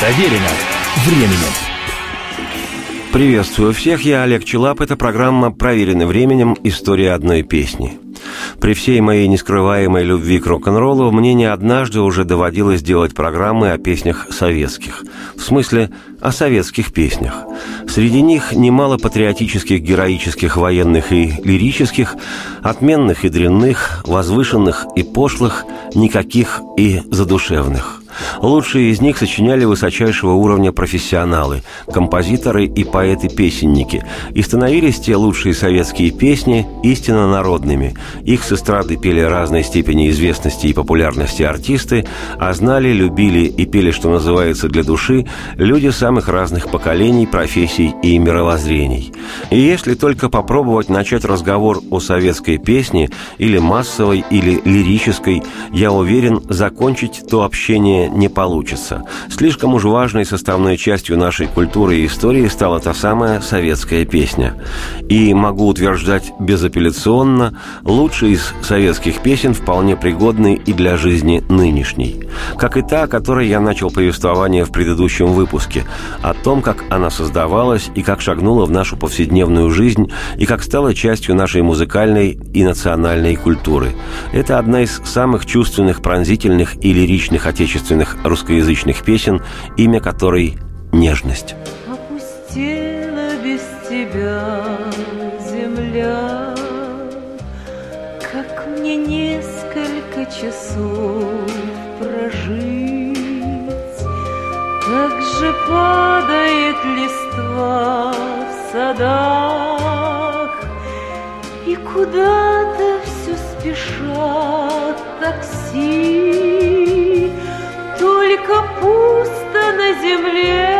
Проверено временем. Приветствую всех, я Олег Челап. Это программа «Проверенный временем. История одной песни». При всей моей нескрываемой любви к рок-н-роллу мне не однажды уже доводилось делать программы о песнях советских. В смысле, о советских песнях. Среди них немало патриотических, героических, военных и лирических, отменных и дрянных, возвышенных и пошлых, никаких и задушевных – Лучшие из них сочиняли высочайшего уровня профессионалы, композиторы и поэты-песенники, и становились те лучшие советские песни истинно народными. Их с эстрады пели разной степени известности и популярности артисты, а знали, любили и пели, что называется, для души, люди самых разных поколений, профессий и мировоззрений. И если только попробовать начать разговор о советской песне, или массовой, или лирической, я уверен, закончить то общение не получится. Слишком уж важной составной частью нашей культуры и истории стала та самая советская песня. И могу утверждать безапелляционно, лучшая из советских песен вполне пригодны и для жизни нынешней. Как и та, о которой я начал повествование в предыдущем выпуске, о том, как она создавалась и как шагнула в нашу повседневную жизнь и как стала частью нашей музыкальной и национальной культуры. Это одна из самых чувственных, пронзительных и лиричных отечественных отечественных русскоязычных песен, имя которой «Нежность». Опустела без тебя земля, Как мне несколько часов прожить, Как же падает листва в садах, И куда-то все спешат такси, земле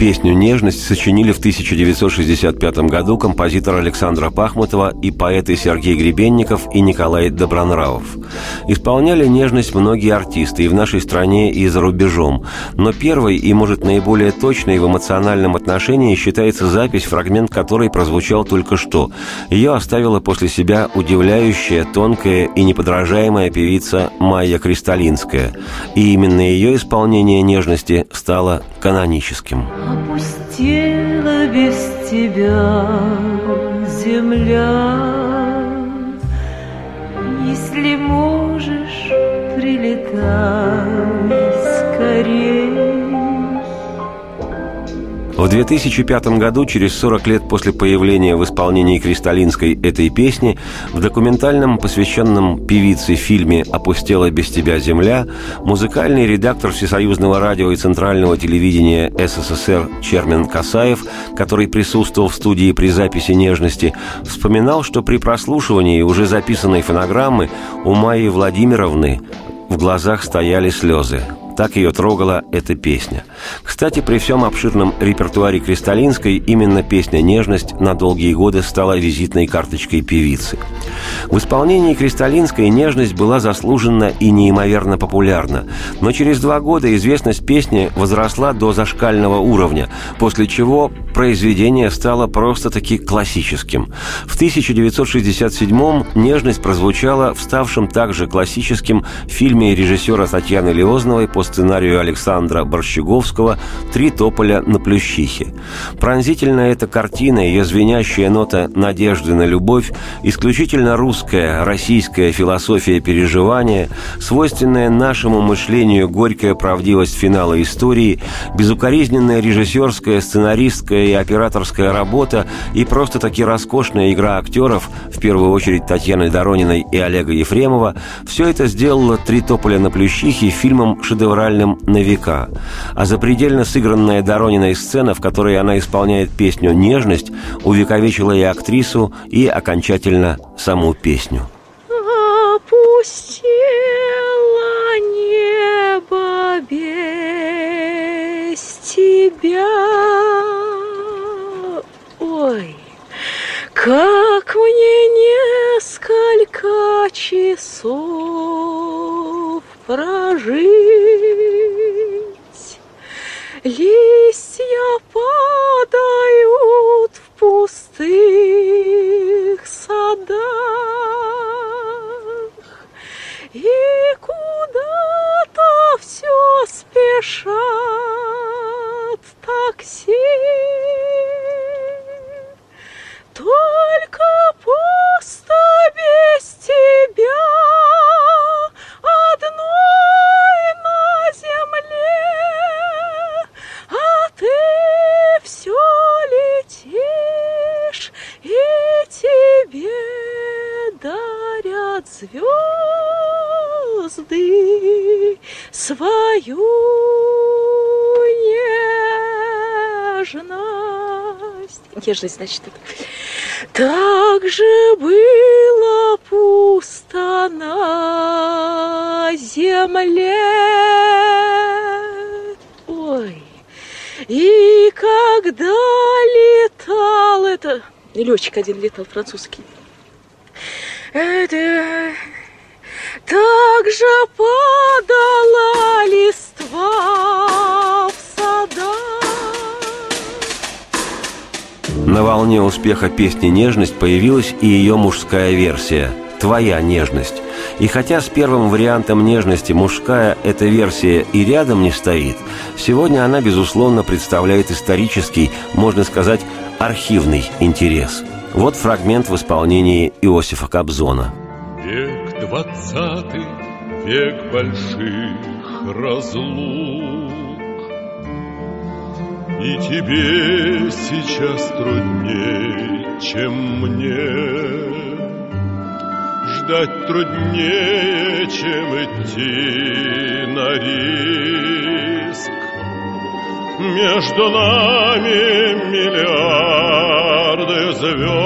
Песню «Нежность» сочинили в 1965 году композитор Александра Пахмутова и поэты Сергей Гребенников и Николай Добронравов. Исполняли «Нежность» многие артисты и в нашей стране, и за рубежом. Но первой и, может, наиболее точной в эмоциональном отношении считается запись, фрагмент которой прозвучал только что. Ее оставила после себя удивляющая, тонкая и неподражаемая певица Майя Кристалинская. И именно ее исполнение «Нежности» стало каноническим. Опустела без тебя земля, Если можешь, прилетай скорее. В 2005 году, через 40 лет после появления в исполнении Кристалинской этой песни, в документальном, посвященном певице фильме «Опустела без тебя земля», музыкальный редактор Всесоюзного радио и Центрального телевидения СССР Чермен Касаев, который присутствовал в студии при записи «Нежности», вспоминал, что при прослушивании уже записанной фонограммы у Майи Владимировны в глазах стояли слезы. Так ее трогала эта песня. Кстати, при всем обширном репертуаре Кристалинской именно песня «Нежность» на долгие годы стала визитной карточкой певицы. В исполнении Кристалинской «Нежность» была заслужена и неимоверно популярна, но через два года известность песни возросла до зашкального уровня, после чего произведение стало просто-таки классическим. В 1967-м «Нежность» прозвучала в ставшем также классическим фильме режиссера Татьяны Леозновой по сценарию Александра Борщеговского «Три тополя на Плющихе». Пронзительная эта картина, ее звенящая нота надежды на любовь, исключительно русская, российская философия переживания, свойственная нашему мышлению горькая правдивость финала истории, безукоризненная режиссерская, сценаристская и операторская работа и просто-таки роскошная игра актеров, в первую очередь Татьяны Дорониной и Олега Ефремова, все это сделало «Три тополя на Плющихе» фильмом шедевральным моральным на века. А запредельно сыгранная Дорониной сцена, в которой она исполняет песню «Нежность», увековечила и актрису, и окончательно саму песню. Опустела небо без тебя. Ой, как мне несколько часов прожить. ali нежность. Нежность, значит, это. Так же было пусто на земле. Ой, и когда летал это... Летчик один летал, французский. Это... Так же падала листва На волне успеха песни «Нежность» появилась и ее мужская версия «Твоя нежность». И хотя с первым вариантом нежности мужская эта версия и рядом не стоит, сегодня она, безусловно, представляет исторический, можно сказать, архивный интерес. Вот фрагмент в исполнении Иосифа Кобзона. Век двадцатый, век больших разлук, И тебе сейчас трудней, чем мне. Ждать труднее, чем идти на риск. Между нами миллиарды звезд,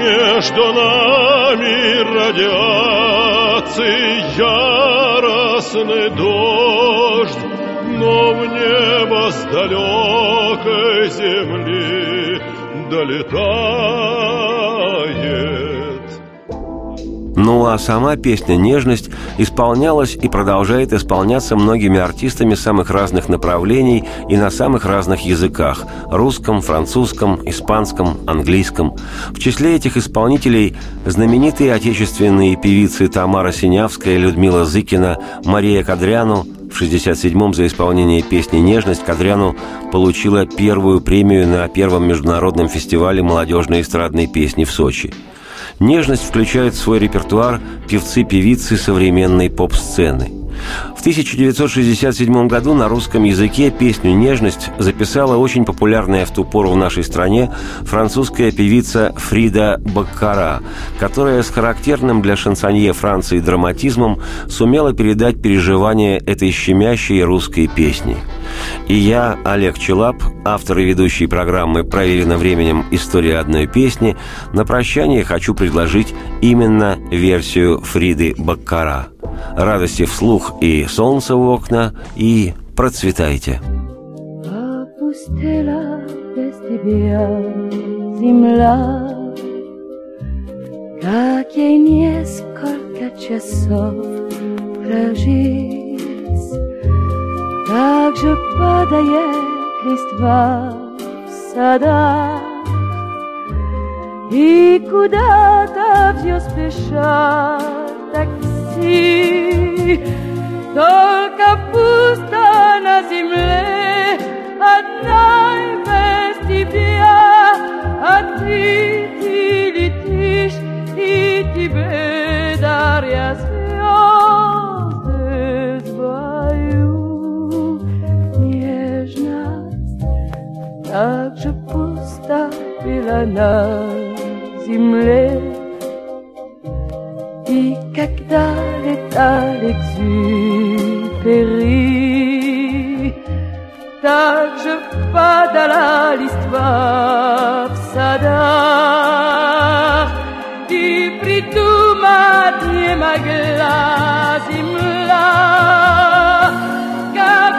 Между нами радиации яростный дождь, Но в небо с далекой земли долетает Ну а сама песня «Нежность» исполнялась и продолжает исполняться многими артистами самых разных направлений и на самых разных языках – русском, французском, испанском, английском. В числе этих исполнителей знаменитые отечественные певицы Тамара Синявская, Людмила Зыкина, Мария Кадряну. В 67-м за исполнение песни «Нежность» Кадряну получила первую премию на первом международном фестивале молодежной эстрадной песни в Сочи – Нежность включает в свой репертуар певцы-певицы современной поп-сцены. В 1967 году на русском языке песню «Нежность» записала очень популярная в ту пору в нашей стране французская певица Фрида Баккара, которая с характерным для шансонье Франции драматизмом сумела передать переживания этой щемящей русской песни. И я, Олег Челап, автор и ведущий программы «Проверено временем. История одной песни», на прощание хочу предложить именно версию Фриды Баккара. Радости вслух и солнце в окна, и процветайте. Опустела без тебя земля, Как ей несколько часов прожить. Так же падает листва в садах, И куда-то все спешат такси. Только пусто на земле, одной без тебя, а ты, ты летишь, и тебе даря была на земле, и когда летал экзюпери, так же падала листва в садах, и придумать не могла земля, как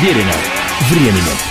Проверено временем.